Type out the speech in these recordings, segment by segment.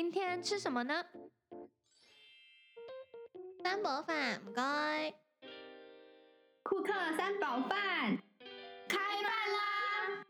今天吃什么呢？三宝饭，唔该。库克三宝饭开饭啦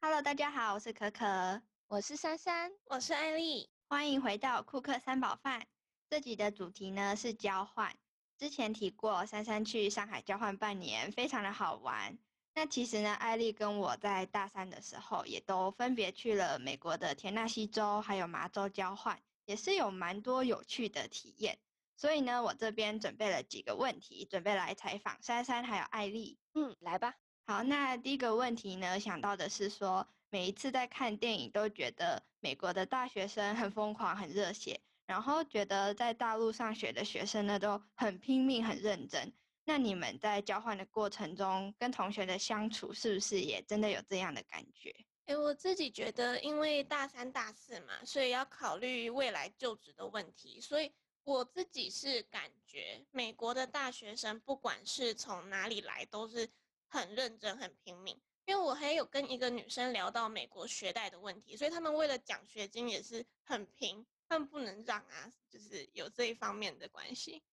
！Hello，大家好，我是可可，我是珊珊，我是艾丽，欢迎回到库克三宝饭。这集的主题呢是交换。之前提过，珊珊去上海交换半年，非常的好玩。那其实呢，艾丽跟我在大三的时候，也都分别去了美国的田纳西州还有麻州交换，也是有蛮多有趣的体验。所以呢，我这边准备了几个问题，准备来采访珊珊还有艾丽。嗯，来吧。好，那第一个问题呢，想到的是说，每一次在看电影都觉得美国的大学生很疯狂、很热血，然后觉得在大陆上学的学生呢都很拼命、很认真。那你们在交换的过程中，跟同学的相处是不是也真的有这样的感觉？诶，我自己觉得，因为大三、大四嘛，所以要考虑未来就职的问题，所以我自己是感觉美国的大学生不管是从哪里来，都是很认真、很拼命。因为我还有跟一个女生聊到美国学贷的问题，所以他们为了奖学金也是很拼，他们不能让啊，就是有这一方面的关系。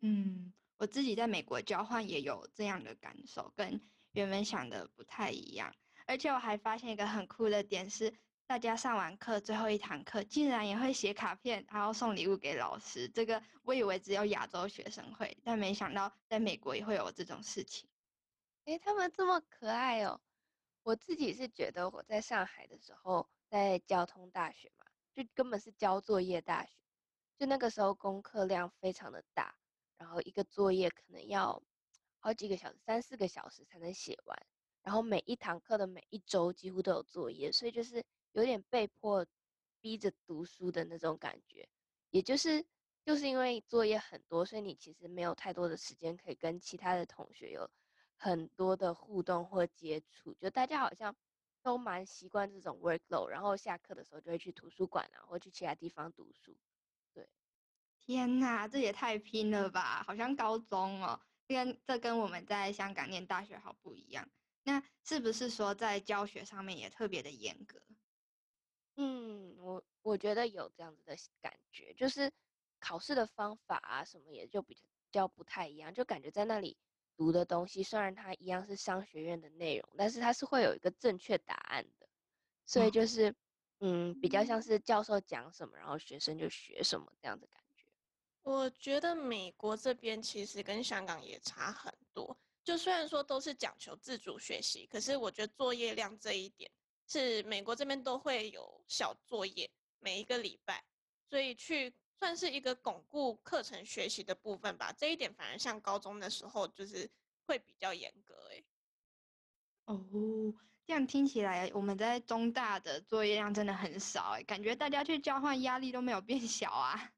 嗯。我自己在美国交换也有这样的感受，跟原本想的不太一样。而且我还发现一个很酷的点是，大家上完课最后一堂课，竟然也会写卡片，然后送礼物给老师。这个我以为只有亚洲学生会，但没想到在美国也会有这种事情。诶，他们这么可爱哦！我自己是觉得我在上海的时候，在交通大学嘛，就根本是交作业大学，就那个时候功课量非常的大。然后一个作业可能要好几个小时，三四个小时才能写完。然后每一堂课的每一周几乎都有作业，所以就是有点被迫逼着读书的那种感觉。也就是就是因为作业很多，所以你其实没有太多的时间可以跟其他的同学有很多的互动或接触。就大家好像都蛮习惯这种 workload，然后下课的时候就会去图书馆啊，或去其他地方读书。天呐，这也太拼了吧！好像高中哦，这跟这跟我们在香港念大学好不一样。那是不是说在教学上面也特别的严格？嗯，我我觉得有这样子的感觉，就是考试的方法啊什么也就比较不太一样，就感觉在那里读的东西，虽然它一样是商学院的内容，但是它是会有一个正确答案的，所以就是嗯，比较像是教授讲什么，然后学生就学什么这样子感。我觉得美国这边其实跟香港也差很多。就虽然说都是讲求自主学习，可是我觉得作业量这一点是美国这边都会有小作业，每一个礼拜，所以去算是一个巩固课程学习的部分吧。这一点反而像高中的时候就是会比较严格诶。哦，这样听起来我们在中大的作业量真的很少诶，感觉大家去交换压力都没有变小啊。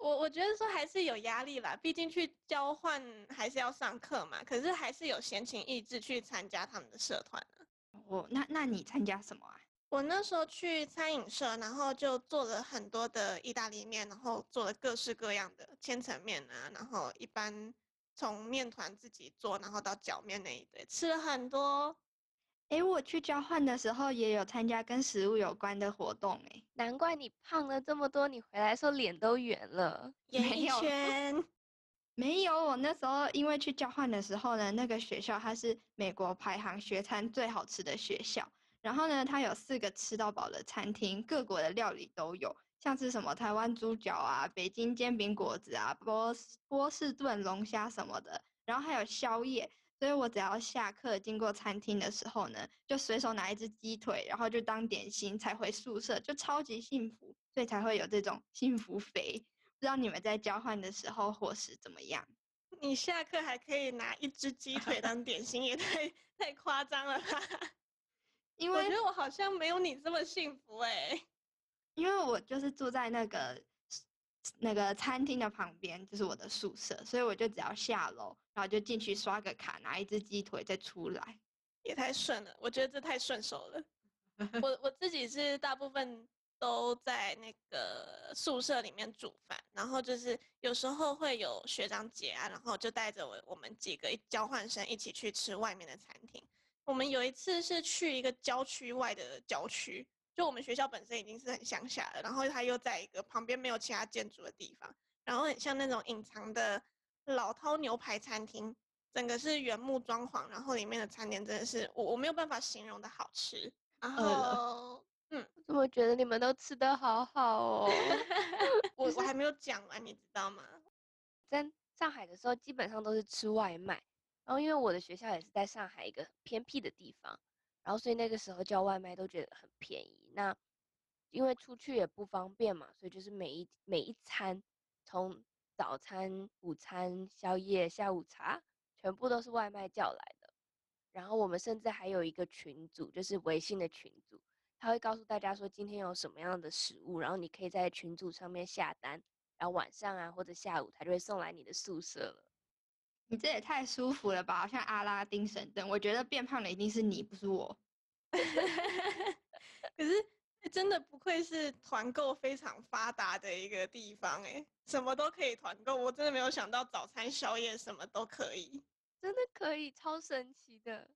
我我觉得说还是有压力啦，毕竟去交换还是要上课嘛。可是还是有闲情逸致去参加他们的社团呢。哦，那那你参加什么啊？我那时候去餐饮社，然后就做了很多的意大利面，然后做了各式各样的千层面啊，然后一般从面团自己做，然后到搅面那一堆，吃了很多。哎，我去交换的时候也有参加跟食物有关的活动，哎，难怪你胖了这么多，你回来时候脸都圆了。没有，没有。我那时候因为去交换的时候呢，那个学校它是美国排行学餐最好吃的学校，然后呢，它有四个吃到饱的餐厅，各国的料理都有，像是什么台湾猪脚啊、北京煎饼果子啊、波波士顿龙虾什么的，然后还有宵夜。所以我只要下课经过餐厅的时候呢，就随手拿一只鸡腿，然后就当点心，才回宿舍，就超级幸福，所以才会有这种幸福肥。不知道你们在交换的时候伙食怎么样？你下课还可以拿一只鸡腿当点心，也太太夸张了吧？因为我觉得我好像没有你这么幸福哎，因为我就是住在那个。那个餐厅的旁边就是我的宿舍，所以我就只要下楼，然后就进去刷个卡，拿一只鸡腿再出来，也太顺了。我觉得这太顺手了。我我自己是大部分都在那个宿舍里面煮饭，然后就是有时候会有学长姐啊，然后就带着我我们几个交换生一起去吃外面的餐厅。我们有一次是去一个郊区外的郊区，就我们学校本身已经是很乡下了，然后它又在一个旁边没有其他建筑的地方，然后很像那种隐藏的老饕牛排餐厅，整个是原木装潢，然后里面的餐点真的是我我没有办法形容的好吃。然后，嗯，我怎么觉得你们都吃的好好哦？我我还没有讲完，你知道吗？在上海的时候，基本上都是吃外卖。然后因为我的学校也是在上海一个偏僻的地方，然后所以那个时候叫外卖都觉得很便宜。那因为出去也不方便嘛，所以就是每一每一餐，从早餐、午餐、宵夜、下午茶，全部都是外卖叫来的。然后我们甚至还有一个群组，就是微信的群组，他会告诉大家说今天有什么样的食物，然后你可以在群组上面下单，然后晚上啊或者下午他就会送来你的宿舍了。你这也太舒服了吧，好像阿拉丁神灯。我觉得变胖的一定是你，不是我。可是真的不愧是团购非常发达的一个地方哎，什么都可以团购。我真的没有想到早餐、宵夜什么都可以。真的可以，超神奇的。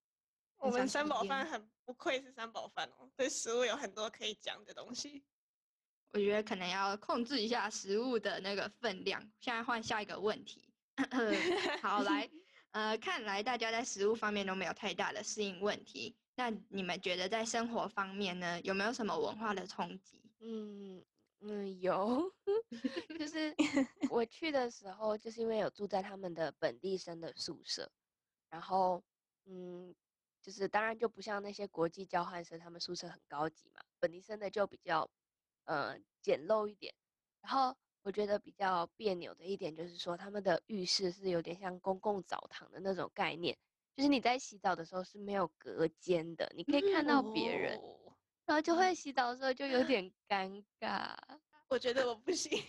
我们三宝饭很不愧是三宝饭哦，对食物有很多可以讲的东西。我觉得可能要控制一下食物的那个分量。现在换下一个问题。好，来，呃，看来大家在食物方面都没有太大的适应问题。那你们觉得在生活方面呢，有没有什么文化的冲击？嗯嗯，有，就是我去的时候，就是因为有住在他们的本地生的宿舍，然后嗯，就是当然就不像那些国际交换生，他们宿舍很高级嘛，本地生的就比较呃简陋一点。然后我觉得比较别扭的一点就是说，他们的浴室是有点像公共澡堂的那种概念，就是你在洗澡的时候是没有隔间的，你可以看到别人，哦然后就会洗澡的时候就有点尴尬。我觉得我不行。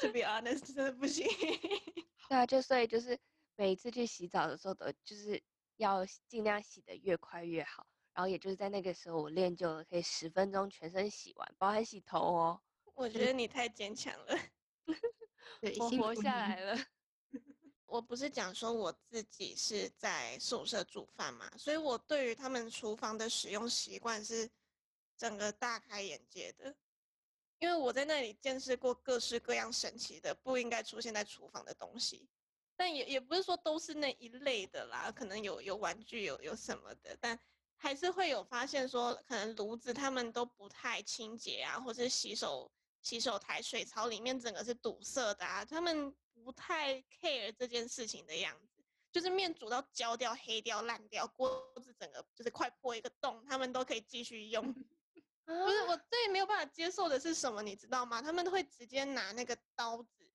To be honest，真的不行。对啊，就所以就是每一次去洗澡的时候都就是要尽量洗得越快越好。然后也就是在那个时候，我练就了可以十分钟全身洗完，包含洗头哦，我觉得你太坚强了。我活下来了。我不是讲说我自己是在宿舍煮饭嘛，所以我对于他们厨房的使用习惯是整个大开眼界的。因为我在那里见识过各式各样神奇的不应该出现在厨房的东西，但也也不是说都是那一类的啦，可能有有玩具有有什么的，但还是会有发现说，可能炉子他们都不太清洁啊，或者是洗手洗手台水槽里面整个是堵塞的啊，他们不太 care 这件事情的样子，就是面煮到焦掉、黑掉、烂掉，锅子整个就是快破一个洞，他们都可以继续用。不是啊我最没有办法接受的是什么，你知道吗？他们都会直接拿那个刀子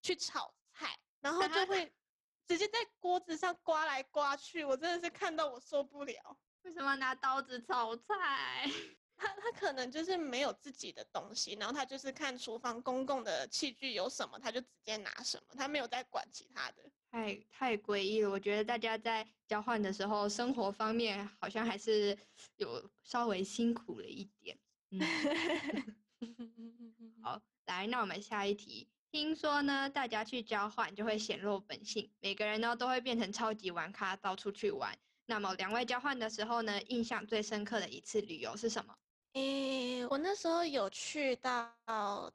去炒菜，然后就会 直接在锅子上刮来刮去，我真的是看到我受不了。为什么拿刀子炒菜？他他可能就是没有自己的东西，然后他就是看厨房公共的器具有什么，他就直接拿什么，他没有在管其他的。太太诡异了！我觉得大家在交换的时候，生活方面好像还是有稍微辛苦了一点。嗯，好，来，那我们下一题。听说呢，大家去交换就会显露本性，每个人呢都会变成超级玩咖，到处去玩。那么两位交换的时候呢，印象最深刻的一次旅游是什么？诶，我那时候有去到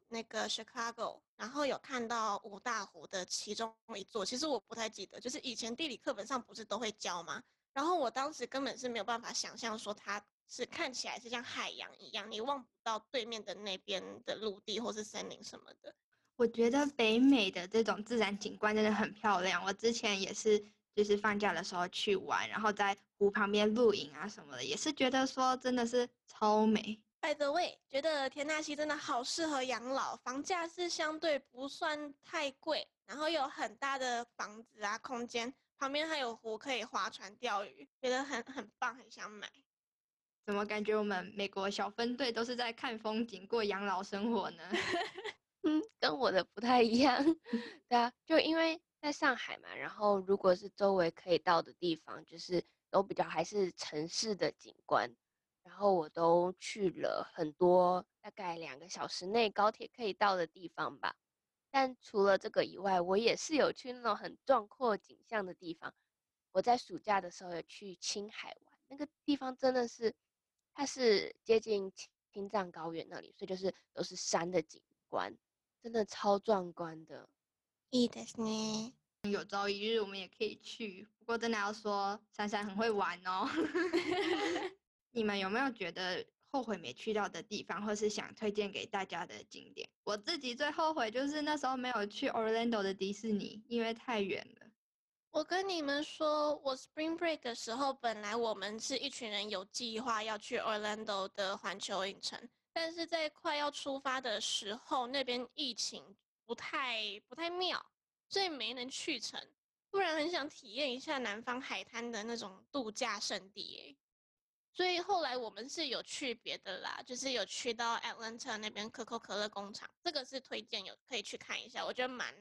那个 Chicago，然后有看到五大湖的其中一座，其实我不太记得，就是以前地理课本上不是都会教吗？然后我当时根本是没有办法想象说它是看起来是像海洋一样，你望不到对面的那边的陆地或是森林什么的。我觉得北美的这种自然景观真的很漂亮。我之前也是，就是放假的时候去玩，然后在湖旁边露营啊什么的，也是觉得说真的是超美。By the way，觉得田纳西真的好适合养老，房价是相对不算太贵，然后有很大的房子啊空间，旁边还有湖可以划船钓鱼，觉得很很棒，很想买。怎么感觉我们美国小分队都是在看风景、过养老生活呢？嗯，跟我的不太一样。对啊，就因为在上海嘛，然后如果是周围可以到的地方，就是都比较还是城市的景观，然后我都去了很多，大概两个小时内高铁可以到的地方吧。但除了这个以外，我也是有去那种很壮阔景象的地方， 我在暑假的时候有去青海玩，那个地方真的是，它是接近青青藏高原那里，所以就是都是山的景观，真的超壮观的。いいですね。 有朝一日我们也可以去，不过真的要说珊珊很会玩哦。你们有没有觉得后悔没去到的地方，或是想推荐给大家的景点？我自己最后悔就是那时候没有去 Orlando 的迪士尼，因为太远了。我跟你们说，我 Spring Break 的时候，本来我们是一群人有计划要去 Orlando 的环球影城，但是在快要出发的时候，那边疫情不太不太妙。所以没能去成，不然很想体验一下南方海滩的那种度假胜地诶。所以后来我们是有去别的啦，就是有去到 Atlanta 那边可口可乐工厂，这个是推荐有可以去看一下，我觉得蛮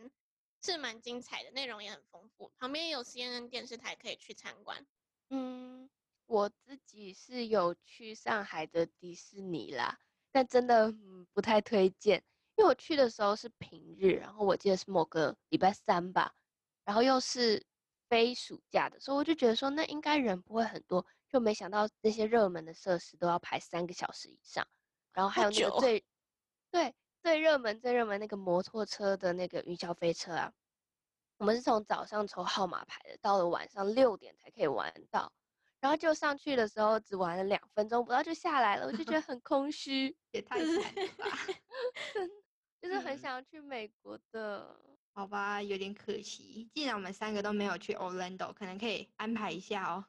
是蛮精彩的，内容也很丰富，旁边有 CNN 电视台可以去参观。嗯，我自己是有去上海的迪士尼啦，但真的不太推荐。因为我去的时候是平日，然后我记得是某个礼拜三吧，然后又是非暑假的，所以我就觉得说那应该人不会很多，就没想到那些热门的设施都要排三个小时以上，然后还有那个最对最热门最热门那个摩托车的那个云霄飞车啊，我们是从早上抽号码牌的，到了晚上六点才可以玩到，然后就上去的时候只玩了两分钟不到就下来了，我就觉得 很空虚，也太惨了吧。就是很想要去美国的，好吧，有点可惜。既然我们三个都没有去 Orlando，可能可以安排一下哦，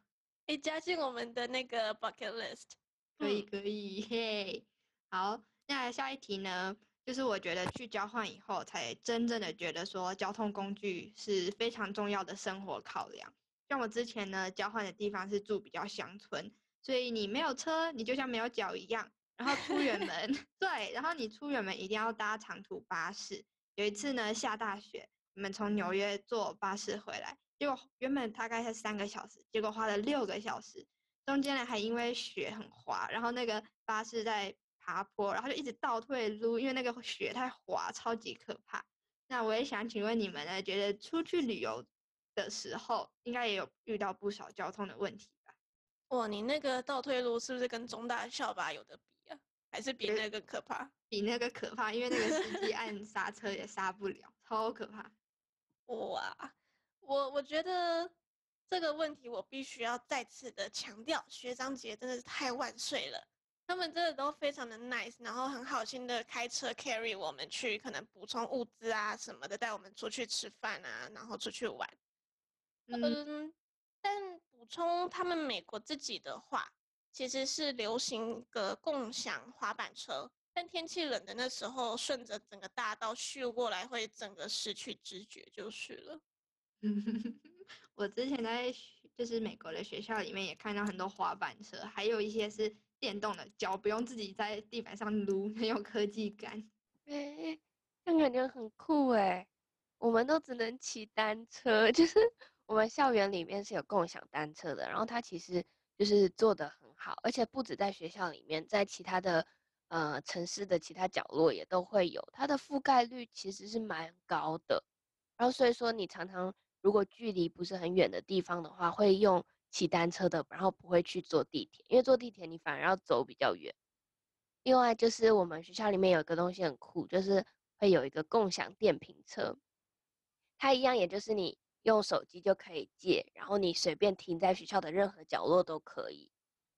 可以加进我们的那个 bucket list。可以，可以，嘿。好，那下一题呢？就是我觉得去交换以后，才真正的觉得说交通工具是非常重要的生活考量。像我之前呢，交换的地方是住比较乡村，所以你没有车，你就像没有脚一样。然后出远门，对，然后你出远门一定要搭长途巴士。有一次呢，下大雪，我们从纽约坐巴士回来，结果原本大概是三个小时，结果花了六个小时，中间呢还因为雪很滑，然后那个巴士在爬坡，然后就一直倒退路，因为那个雪太滑，超级可怕。那我也想请问你们呢，觉得出去旅游的时候，应该也有遇到不少交通的问题吧？哇，你那个倒退路是不是跟中大校巴有的？还是比那个可怕，比那个可怕，因为那个司机 按刹车也刹不了，超可怕。哇，我我觉得这个问题我必须要再次的强调，学长姐真的是太万岁了，他们真的都非常的 nice，然后很好心的开车 carry 我们去，可能补充物资啊什么的，带我们出去吃饭啊，然后出去玩。嗯，但补充他们美国自己的话。其实是流行个共享滑板车，但天气冷的那时候，顺着整个大道咻过来，会整个失去知觉就是了。我之前在就是美国的学校里面也看到很多滑板车，还有一些是电动的，脚不用自己在地板上撸，很有科技感。哎，那感觉很酷哎！我们都只能骑单车，就是我们校园里面是有共享单车的，然后它其实就是做的。好，而且不止在学校里面，在其他的呃城市的其他角落也都会有，它的覆盖率其实是蛮高的。然后所以说，你常常如果距离不是很远的地方的话，会用骑单车的，然后不会去坐地铁，因为坐地铁你反而要走比较远。另外就是我们学校里面有一个东西很酷，就是会有一个共享电瓶车，它一样也就是你用手机就可以借，然后你随便停在学校的任何角落都可以。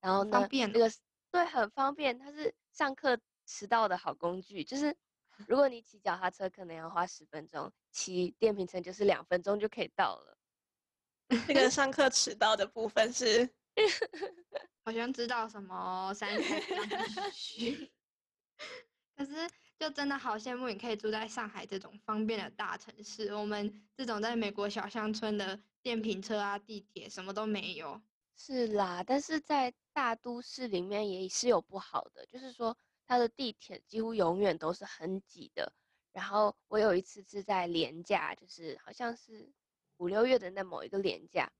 然后呢，那个对，很方便，它是上课迟到的好工具。就是 如果你骑脚踏车，可能要花十分钟，骑电瓶车就是两分钟就可以到了。那个上课 迟到的部分是，好像知道什么三台需。可是就真的好羡慕你可以住在上海这种方便的大城市，我们这种在美国小乡村的电瓶车啊、地铁什么都没有。是啦，但是在大都市里面也是有不好的，就是说它的地铁几乎永远都是很挤的。然后我有一次是在廉价，就是好像是五六月的那某一个廉价，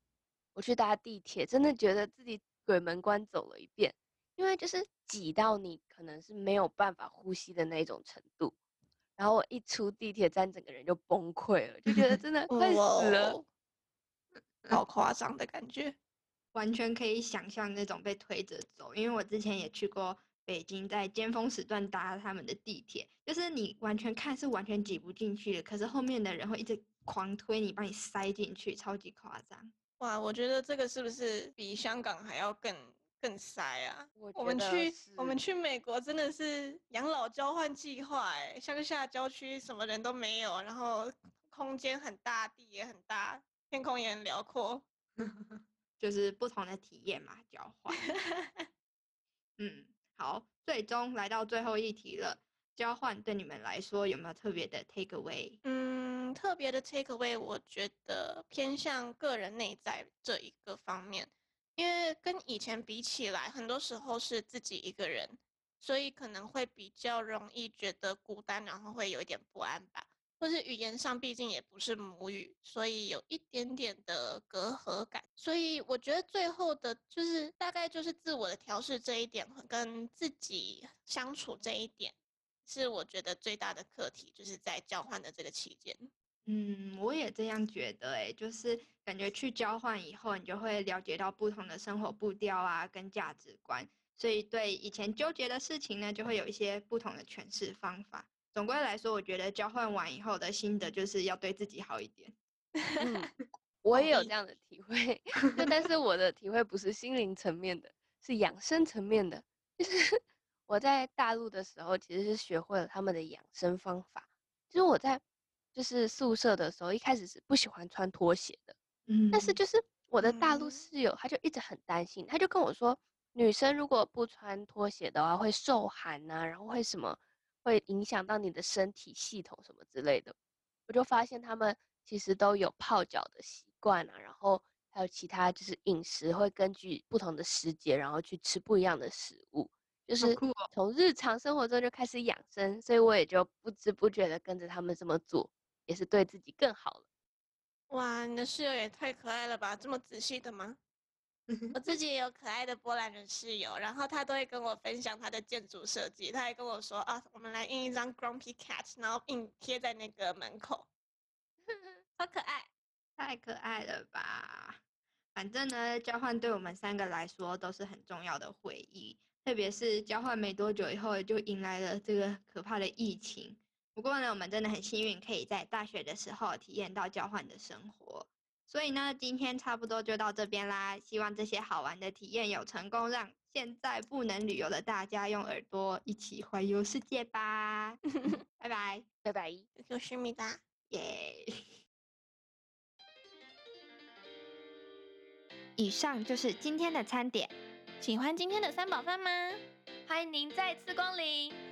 我去搭地铁，真的觉得自己鬼门关走了一遍，因为就是挤到你可能是没有办法呼吸的那种程度。然后我一出地铁站，整个人就崩溃了，就觉得真的 快死了。好夸张的感觉。完全可以想象那种被推着走，因为我之前也去过北京，在尖峰时段搭他们的地铁，就是你完全看是完全挤不进去的，可是后面的人会一直狂推你，把你塞进去，超级夸张。哇，我觉得这个是不是比香港还要更更塞啊？我我们去我们去美国真的是养老交换计划，哎，乡下郊区什么人都没有，然后空间很大，地也很大，天空也很辽阔。就是不同的体验嘛，交换。嗯，好，最终来到最后一题了。交换对你们来说有没有特别的 take away？嗯，特别的 take away，我觉得偏向个人内在这一个方面，因为跟以前比起来，很多时候是自己一个人，所以可能会比较容易觉得孤单，然后会有一点不安吧。或是语言上毕竟也不是母语，所以有一点点的隔阂感。所以我觉得最后的就是大概就是自我的调试这一点跟自己相处这一点，是我觉得最大的课题，就是在交换的这个期间。嗯，我也这样觉得，诶，就是感觉去交换以后，你就会了解到不同的生活步调啊，跟价值观，所以对以前纠结的事情呢，就会有一些不同的诠释方法。总归来说，我觉得交换完以后的心得就是要对自己好一点。嗯，我也有这样的体会，就但是我的体会不是心灵层面的，是养生层面的。就是 我在大陆的时候，其实是学会了他们的养生方法。就是我在就是宿舍的时候，一开始是不喜欢穿拖鞋的，嗯但是就是我的大陆嗯室友，他就一直很担心，他就跟我说，女生如果不穿拖鞋的话，会受寒呐、然后会什么，会影响到你的身体系统什么之类的。我就发现他们其实都有泡脚的习惯啊，然后还有其他就是饮食会根据不同的时节，然后去吃不一样的食物，就是从日常生活中就开始养生，所以我也就不知不觉的跟着他们这么做，也是对自己更好了。哇，你的室友也太可爱了吧！这么仔细的吗？我自己也有可爱的波兰人室友，然后他都会跟我分享他的建筑设计。他还跟我说啊，我们来印一张 Grumpy Cat，然后印贴在那个门口，好可爱。太可爱了吧！反正呢，交换对我们三个来说都是很重要的回忆，特别是交换没多久以后就迎来了这个可怕的疫情。不过呢，我们真的很幸运，可以在大学的时候体验到交换的生活。所以呢，今天差不多就到这边啦。希望这些好玩的体验有成功，让现在不能旅游的大家用耳朵一起环游世界吧。拜拜，拜拜。有思密达。耶、以上就是今天的餐点。喜欢今天的三宝饭吗？欢迎您再次光临。